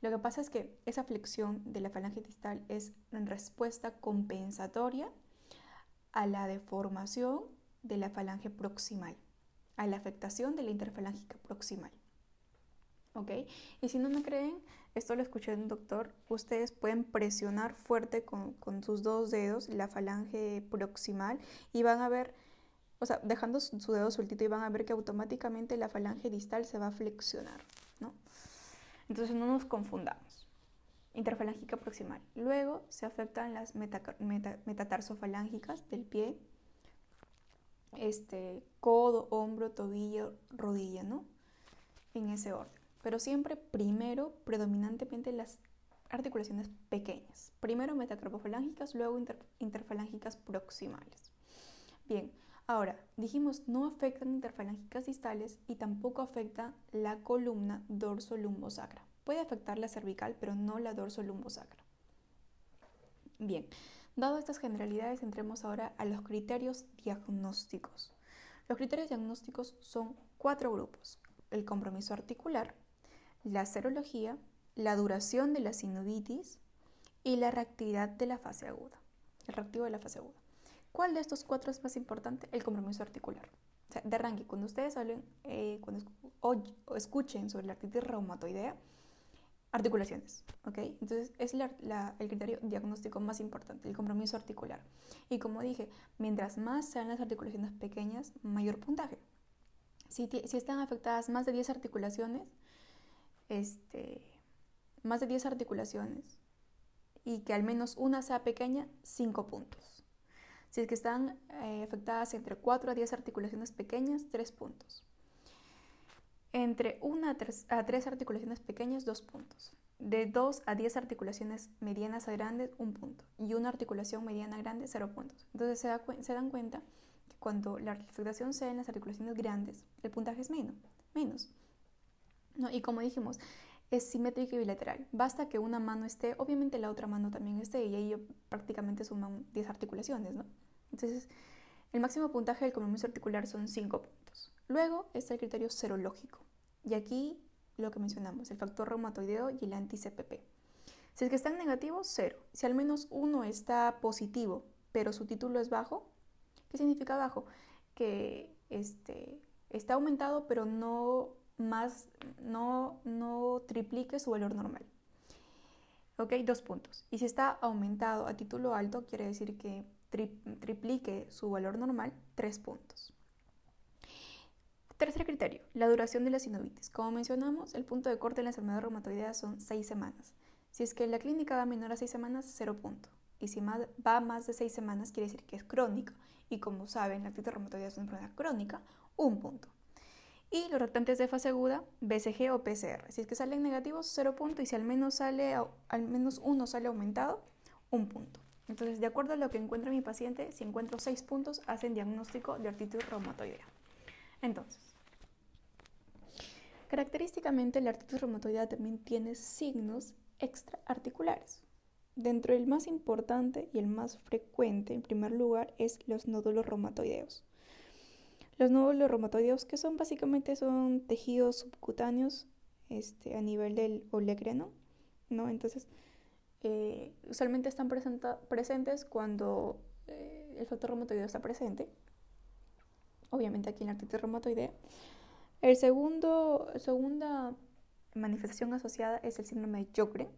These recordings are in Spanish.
Lo que pasa es que esa flexión de la falange distal es en respuesta compensatoria a la deformación de la falange proximal, a la afectación de la interfalángica proximal. ¿Ok? Y si no me creen, esto lo escuché de un doctor, ustedes pueden presionar fuerte con, sus dos dedos la falange proximal y van a ver o sea, dejando su dedo sueltito y van a ver que automáticamente la falange distal se va a flexionar. Entonces no nos confundamos. Interfalángica proximal. Luego se afectan las metatarsofalancicas del pie, este, codo, hombro, tobillo, rodilla, ¿no? En ese orden. Pero siempre primero, predominantemente las articulaciones pequeñas. Primero metacarpofalángicas, luego interfalángicas proximales. Bien, Ahora, dijimos no afectan interfalángicas distales y tampoco afecta la columna dorso-lumbosacra. Puede afectar la cervical, pero no la dorso-lumbosacra. Bien, dado estas generalidades, entremos ahora a los criterios diagnósticos. Los criterios diagnósticos son cuatro grupos. El compromiso articular, la serología, la duración de la sinovitis y la reactividad de la fase aguda. El reactivo de la fase aguda. ¿Cuál de estos cuatro es más importante? El compromiso articular. De arranque, cuando ustedes hablen, eh, escuchen sobre la artritis reumatoidea, articulaciones, ¿ok? Entonces es el criterio diagnóstico más importante, el compromiso articular. Y como dije, mientras más sean las articulaciones pequeñas, mayor puntaje. Si, si están afectadas más de 10 articulaciones, este, más de 10 articulaciones, y que al menos una sea pequeña, 5 puntos. Si es que están eh, afectadas entre 4 a 10 articulaciones pequeñas, 3 puntos. Entre 1 a 3, articulaciones pequeñas, 2 puntos. De 2 a 10 articulaciones medianas a grandes, 1 punto. Y una articulación mediana grande, 0 puntos. Entonces se, dan cuenta que cuando la afectación sea en las articulaciones grandes, el puntaje es menos. menos. ¿No? Y como dijimos, es simétrico y bilateral. Basta que una mano esté, obviamente la otra mano también esté, y ahí prácticamente suman 10 articulaciones, ¿no? Entonces, el máximo puntaje del compromiso articular son 5 puntos. Luego está el criterio serológico, y aquí lo que mencionamos, el factor reumatoideo y el anti-CPP. Si es que están negativos, 0. Si al menos uno está positivo, pero su título es bajo, ¿qué significa bajo? Que este, está aumentado, pero no más no, no triplique su valor normal. ¿Ok? Dos puntos. Y si está aumentado a título alto, quiere decir que triplique su valor normal, tres puntos. Tercer criterio, la duración de la sinovitis. Como mencionamos, el punto de corte de la enfermedad reumatoidea son seis semanas. Si es que la clínica va menor a seis semanas, cero punto. Y si va más de seis semanas, quiere decir que es crónica. Y como saben, la artritis reumatoidea es una enfermedad crónica, un punto. Y los reactantes de fase aguda, BCG o PCR. Si es que salen negativos, 0 punto. Y si al menos, sale, al menos uno sale aumentado, un punto. Entonces, de acuerdo a lo que encuentra mi paciente, si encuentro 6 puntos, hacen diagnóstico de artritis reumatoidea. Entonces, característicamente la artritis reumatoidea también tiene signos extraarticulares. Dentro del más importante y el más frecuente, en primer lugar, es los nódulos reumatoideos. Los nódulos reumatoideos, que son básicamente son tejidos subcutáneos este, a nivel del olecreno, ¿no? Entonces, eh, usualmente están presentes cuando eh, el factor reumatoideo está presente. Obviamente aquí en la artritis reumatoidea. El segundo, segunda manifestación asociada es el síndrome de Jogren,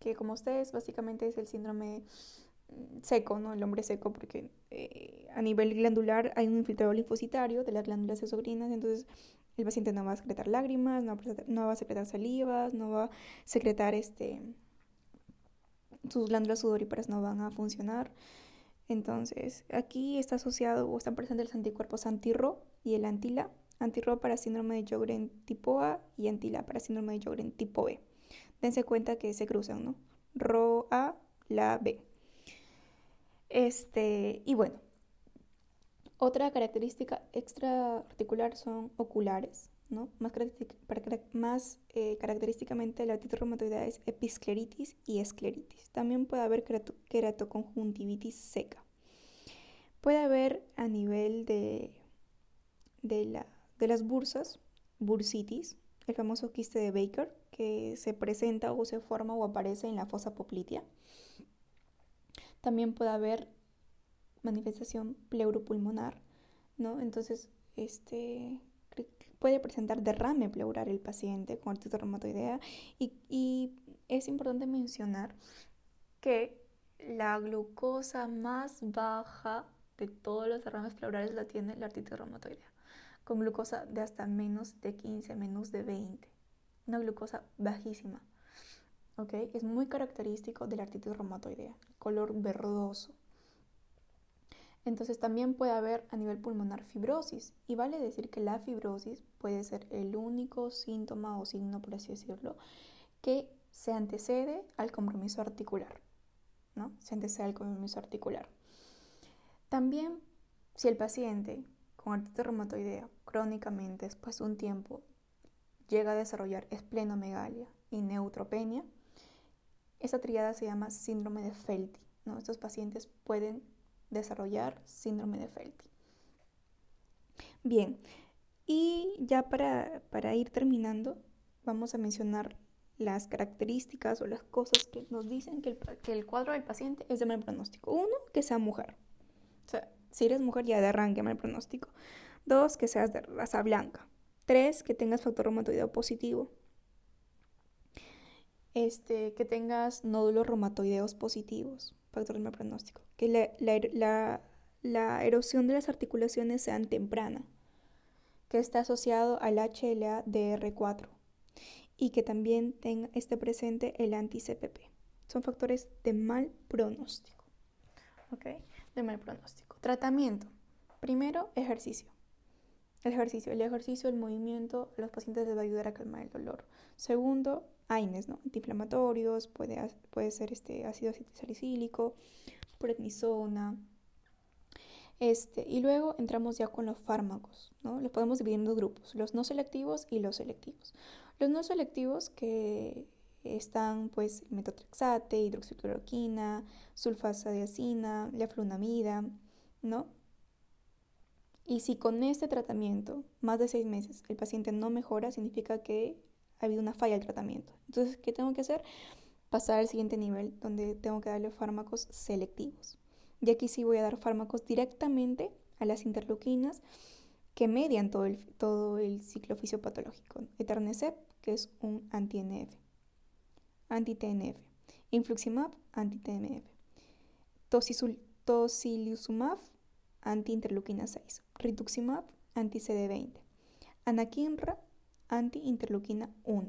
que como ustedes básicamente es el síndrome seco, ¿no? El hombre seco, porque eh, a nivel glandular hay un infiltrado linfocitario de las glándulas exocrinas, entonces el paciente no va a secretar lágrimas, no, va a secretar salivas, no va a secretar este sus glándulas sudoríparas no van a funcionar. Entonces, aquí está asociado o están presentes los anticuerpos anti-RO y el antila. Anti-RO para síndrome de Jogren tipo A y antila para síndrome de Jogren tipo B. Dense cuenta que se cruzan, ¿no? RO A, la B. Este, y bueno, otra característica extraarticular son oculares, ¿no? Más, más eh, característicamente la artritis reumatoidea es episcleritis y escleritis. También puede haber queratoconjuntivitis seca. Puede haber a nivel de, de, la, de las bursas, bursitis, el famoso quiste de Baker, que se presenta o se forma o aparece en la fosa poplitea. También puede haber manifestación pleuropulmonar, ¿no? Entonces, este puede presentar derrame pleural el paciente con artritis reumatoidea y, es importante mencionar que la glucosa más baja de todos los derrames pleurales la tiene la artritis reumatoidea, con glucosa de hasta menos de 15, menos de 20, una glucosa bajísima. ¿okay? Es muy característico de la artritis reumatoidea, color verdoso. Entonces también puede haber a nivel pulmonar fibrosis y vale decir que la fibrosis puede ser el único síntoma o signo, por así decirlo, que se antecede al compromiso articular, ¿no? Se antecede al compromiso articular. También si el paciente con artritis reumatoidea crónicamente después de un tiempo llega a desarrollar esplenomegalia y neutropenia, esa triada se llama síndrome de Felty. ¿no? Estos pacientes pueden desarrollar síndrome de Felty. Bien, y ya para, ir terminando, vamos a mencionar las características o las cosas que nos dicen que el, que el cuadro del paciente es de mal pronóstico. Uno, que sea mujer. O sea, si eres mujer ya de arranque mal pronóstico. Dos, que seas de raza blanca. Tres, que tengas factor reumatoideo positivo este, que tengas nódulos reumatoideos positivos, factor de pronóstico, que la, la, erosión de las articulaciones sea temprana, que esté asociado al HLA-DR4 y que también tenga, esté presente el anti-CPP. Son factores de mal pronóstico. De mal pronóstico. Tratamiento. Primero, ejercicio. El ejercicio. El ejercicio, el movimiento, los pacientes les va a ayudar a calmar el dolor. Segundo, AINES, ¿no? Antiinflamatorios, puede, puede ser este ácido salicílico, prednisona. Este, y luego entramos ya con los fármacos, ¿no? Los podemos dividir en dos grupos, los no selectivos y los selectivos. Los no selectivos que están pues metotrexate, hidroxicloroquina, sulfasadiacina, leflunomida, ¿no? Y si con este tratamiento, más de seis meses, el paciente no mejora, significa que ha habido una falla del tratamiento. Entonces, ¿qué tengo que hacer? Pasar al siguiente nivel, donde tengo que darle fármacos selectivos. Y aquí sí voy a dar fármacos directamente a las interleuquinas que median todo el, todo el ciclo fisiopatológico. Eternecep, que es un anti-NF, anti-TNF. Influximab, anti-TNF. Tocilizumab, anti-interleuquina 6. Rituximab, anti-CD20. Anakinra, anti-interleuquina 1,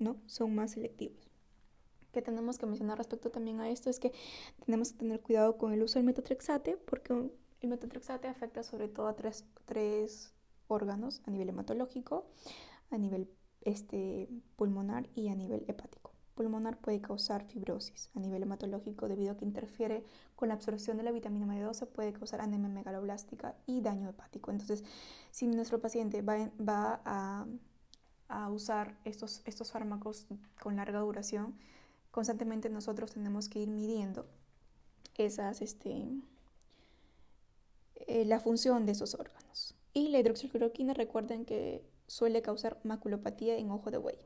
¿no? Son más selectivos. Que tenemos que mencionar respecto también a esto es que tenemos que tener cuidado con el uso del metotrexate porque el metotrexate afecta sobre todo a tres, tres órganos a nivel hematológico, a nivel este, pulmonar y a nivel hepático. Pulmonar puede causar fibrosis a nivel hematológico debido a que interfiere con la absorción de la vitamina B12, puede causar anemia megaloblástica y daño hepático. Entonces, si nuestro paciente va, a usar estos, estos fármacos con larga duración, constantemente nosotros tenemos que ir midiendo esas, este, eh, la función de esos órganos. Y la hidroxicloroquina, recuerden que suele causar maculopatía en ojo de buey.